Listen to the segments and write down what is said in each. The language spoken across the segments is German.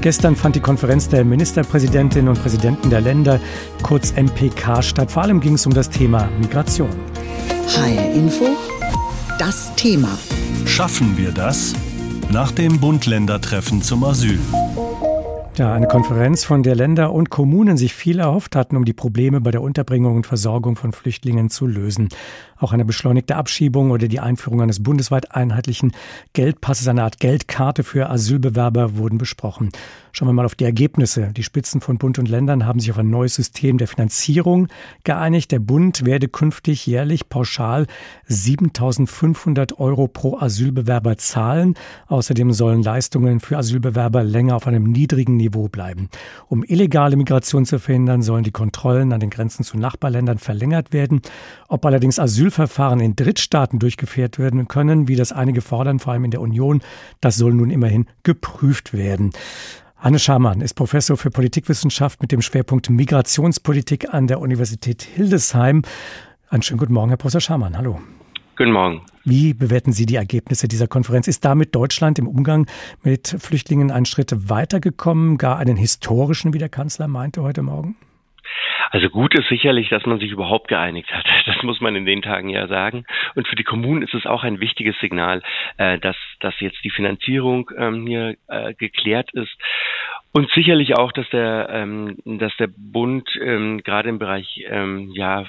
Gestern fand die Konferenz der Ministerpräsidentinnen und Präsidenten der Länder, kurz MPK, statt. Vor allem ging es um das Thema Migration. HR Info, das Thema. Schaffen wir das? Nach dem Bund-Länder-Treffen zum Asyl. Ja, eine Konferenz, von der Länder und Kommunen sich viel erhofft hatten, um die Probleme bei der Unterbringung und Versorgung von Flüchtlingen zu lösen. Auch eine beschleunigte Abschiebung oder die Einführung eines bundesweit einheitlichen Geldpasses, eine Art Geldkarte für Asylbewerber wurden besprochen. Schauen wir mal auf die Ergebnisse. Die Spitzen von Bund und Ländern haben sich auf ein neues System der Finanzierung geeinigt. Der Bund werde künftig jährlich pauschal 7.500 Euro pro Asylbewerber zahlen. Außerdem sollen Leistungen für Asylbewerber länger auf einem niedrigen Niveau bleiben. Um illegale Migration zu verhindern, sollen die Kontrollen an den Grenzen zu Nachbarländern verlängert werden. Ob allerdings Asyl Asylverfahren in Drittstaaten durchgeführt werden können, wie das einige fordern, vor allem in der Union. Das soll nun immerhin geprüft werden. Hanne Schamann ist Professor für Politikwissenschaft mit dem Schwerpunkt Migrationspolitik an der Universität Hildesheim. Einen schönen guten Morgen, Herr Professor Schamann. Hallo. Guten Morgen. Wie bewerten Sie die Ergebnisse dieser Konferenz? Ist damit Deutschland im Umgang mit Flüchtlingen einen Schritt weitergekommen, gar einen historischen, wie der Kanzler meinte heute Morgen? Also gut ist sicherlich, dass man sich überhaupt geeinigt hat. Das muss man in den Tagen ja sagen. Und für die Kommunen ist es auch ein wichtiges Signal, äh, dass, dass jetzt die Finanzierung ähm, hier äh, geklärt ist. Und sicherlich auch, dass der, ähm, dass der Bund ähm, gerade im Bereich ähm, ja,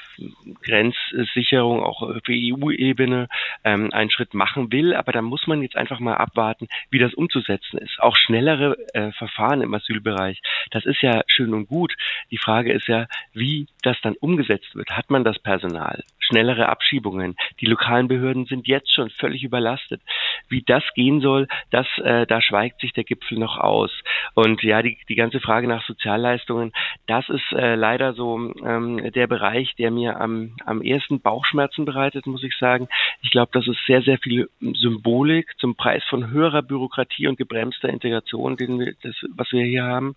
Grenzsicherung auch für EU-Ebene ähm, einen Schritt machen will. Aber da muss man jetzt einfach mal abwarten, wie das umzusetzen ist. Auch schnellere äh, Verfahren im Asylbereich, das ist ja schön und gut. Die Frage ist ja, wie das dann umgesetzt wird. Hat man das Personal? Schnellere Abschiebungen. Die lokalen Behörden sind jetzt schon völlig überlastet. Wie das gehen soll, das, äh, da schweigt sich der Gipfel noch aus. Und ja, die, die ganze Frage nach Sozialleistungen, das ist äh, leider so ähm, der Bereich, der mir am, am ersten Bauchschmerzen bereitet, muss ich sagen. Ich glaube, das ist sehr, sehr viel Symbolik zum Preis von höherer Bürokratie und gebremster Integration, den wir, das, was wir hier haben.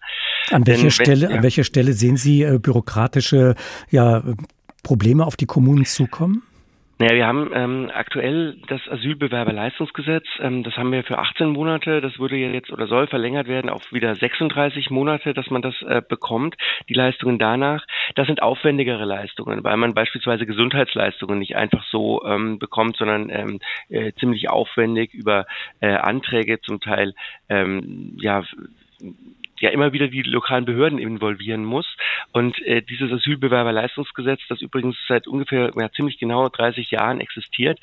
An welcher, Denn, Stelle, ja. an welcher Stelle sehen Sie äh, bürokratische ja, Probleme auf die Kommunen zukommen? Naja, wir haben ähm, aktuell das Asylbewerberleistungsgesetz, ähm, das haben wir für 18 Monate, das würde jetzt oder soll verlängert werden auf wieder 36 Monate, dass man das äh, bekommt, die Leistungen danach. Das sind aufwendigere Leistungen, weil man beispielsweise Gesundheitsleistungen nicht einfach so ähm, bekommt, sondern ähm, äh, ziemlich aufwendig über äh, Anträge zum Teil ähm, ja ja immer wieder die lokalen Behörden involvieren muss. Und äh, dieses Asylbewerberleistungsgesetz, das übrigens seit ungefähr ja, ziemlich genau 30 Jahren existiert,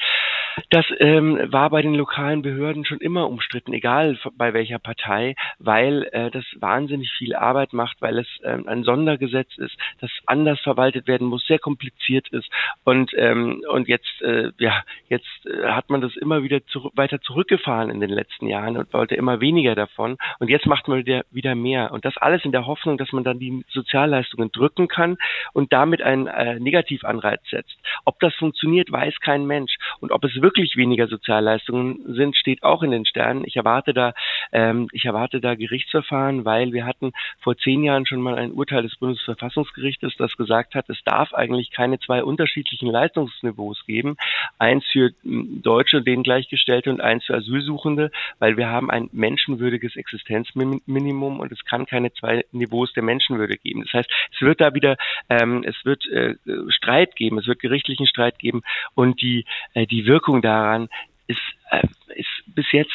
das ähm, war bei den lokalen Behörden schon immer umstritten, egal bei welcher Partei, weil äh, das wahnsinnig viel Arbeit macht, weil es ähm, ein Sondergesetz ist, das anders verwaltet werden muss, sehr kompliziert ist. Und ähm, und jetzt äh, ja jetzt äh, hat man das immer wieder zu, weiter zurückgefahren in den letzten Jahren und wollte immer weniger davon. Und jetzt macht man wieder wieder mehr und das alles in der Hoffnung, dass man dann die Sozialleistungen drücken kann und damit einen äh, Negativanreiz setzt. Ob das funktioniert, weiß kein Mensch und ob es wirklich weniger Sozialleistungen sind, steht auch in den Sternen. Ich erwarte da, ähm, ich erwarte da Gerichtsverfahren, weil wir hatten vor zehn Jahren schon mal ein Urteil des Bundesverfassungsgerichtes, das gesagt hat, es darf eigentlich keine zwei unterschiedlichen Leistungsniveaus geben. Eins für hm, Deutsche, denen gleichgestellte und eins für Asylsuchende, weil wir haben ein menschenwürdiges Existenzminimum und es kann keine zwei Niveaus der Menschenwürde geben. Das heißt, es wird da wieder, ähm, es wird äh, Streit geben, es wird gerichtlichen Streit geben und die, äh, die Wirkung Wirkung daran ist, äh, ist bis jetzt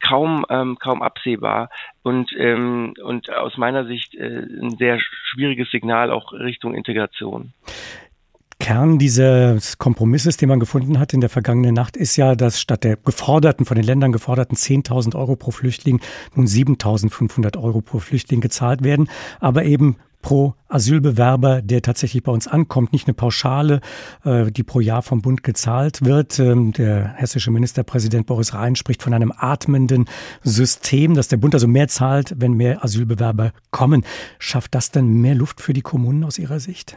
kaum ähm, kaum absehbar und ähm, und aus meiner Sicht äh, ein sehr schwieriges Signal auch Richtung Integration. Kern dieses Kompromisses, den man gefunden hat in der vergangenen Nacht, ist ja, dass statt der geforderten, von den Ländern geforderten 10.000 Euro pro Flüchtling nun 7.500 Euro pro Flüchtling gezahlt werden, aber eben pro Asylbewerber, der tatsächlich bei uns ankommt, nicht eine Pauschale, äh, die pro Jahr vom Bund gezahlt wird. Ähm, der hessische Ministerpräsident Boris Rhein spricht von einem atmenden System, dass der Bund also mehr zahlt, wenn mehr Asylbewerber kommen. Schafft das denn mehr Luft für die Kommunen aus Ihrer Sicht?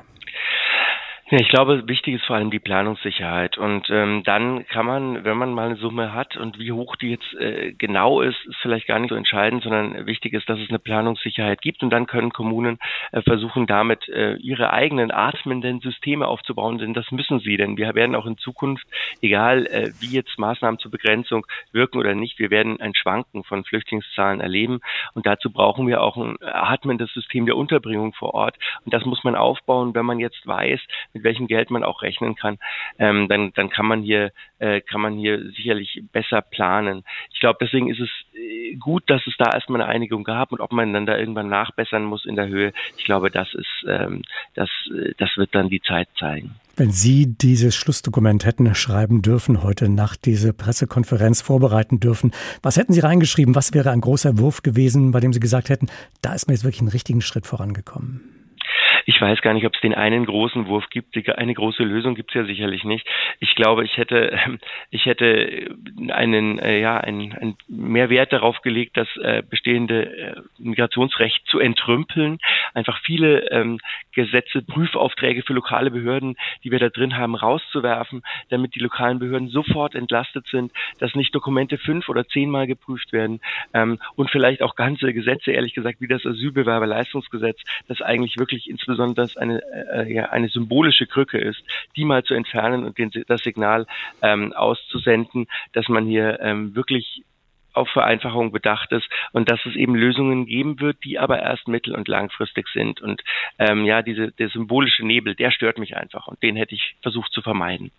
Ja, ich glaube, wichtig ist vor allem die Planungssicherheit. Und ähm, dann kann man, wenn man mal eine Summe hat und wie hoch die jetzt äh, genau ist, ist vielleicht gar nicht so entscheidend, sondern wichtig ist, dass es eine Planungssicherheit gibt. Und dann können Kommunen äh, versuchen, damit äh, ihre eigenen atmenden Systeme aufzubauen, denn das müssen sie. Denn wir werden auch in Zukunft, egal äh, wie jetzt Maßnahmen zur Begrenzung wirken oder nicht, wir werden ein Schwanken von Flüchtlingszahlen erleben. Und dazu brauchen wir auch ein atmendes System der Unterbringung vor Ort. Und das muss man aufbauen, wenn man jetzt weiß, mit welchem Geld man auch rechnen kann, ähm, dann, dann kann man hier, äh, kann man hier sicherlich besser planen. Ich glaube, deswegen ist es äh, gut, dass es da erstmal eine Einigung gab und ob man dann da irgendwann nachbessern muss in der Höhe, ich glaube, das ist, ähm, das, äh, das wird dann die Zeit zeigen. Wenn Sie dieses Schlussdokument hätten schreiben dürfen, heute Nacht diese Pressekonferenz vorbereiten dürfen, was hätten Sie reingeschrieben? Was wäre ein großer Wurf gewesen, bei dem Sie gesagt hätten, da ist mir jetzt wirklich einen richtigen Schritt vorangekommen? Ich weiß gar nicht, ob es den einen großen Wurf gibt. Eine große Lösung gibt es ja sicherlich nicht. Ich glaube, ich hätte, ich hätte einen, äh, ja, einen, einen mehr Wert darauf gelegt, das äh, bestehende äh, Migrationsrecht zu entrümpeln. Einfach viele ähm, Gesetze, Prüfaufträge für lokale Behörden, die wir da drin haben, rauszuwerfen, damit die lokalen Behörden sofort entlastet sind, dass nicht Dokumente fünf oder zehnmal geprüft werden ähm, und vielleicht auch ganze Gesetze, ehrlich gesagt, wie das Asylbewerberleistungsgesetz, das eigentlich wirklich insbesondere eine, äh, ja, eine symbolische Krücke ist, die mal zu entfernen und den, das Signal ähm, auszusenden, dass man hier ähm, wirklich auf Vereinfachung bedacht ist und dass es eben Lösungen geben wird, die aber erst mittel- und langfristig sind. Und ähm, ja, diese, der symbolische Nebel, der stört mich einfach und den hätte ich versucht zu vermeiden.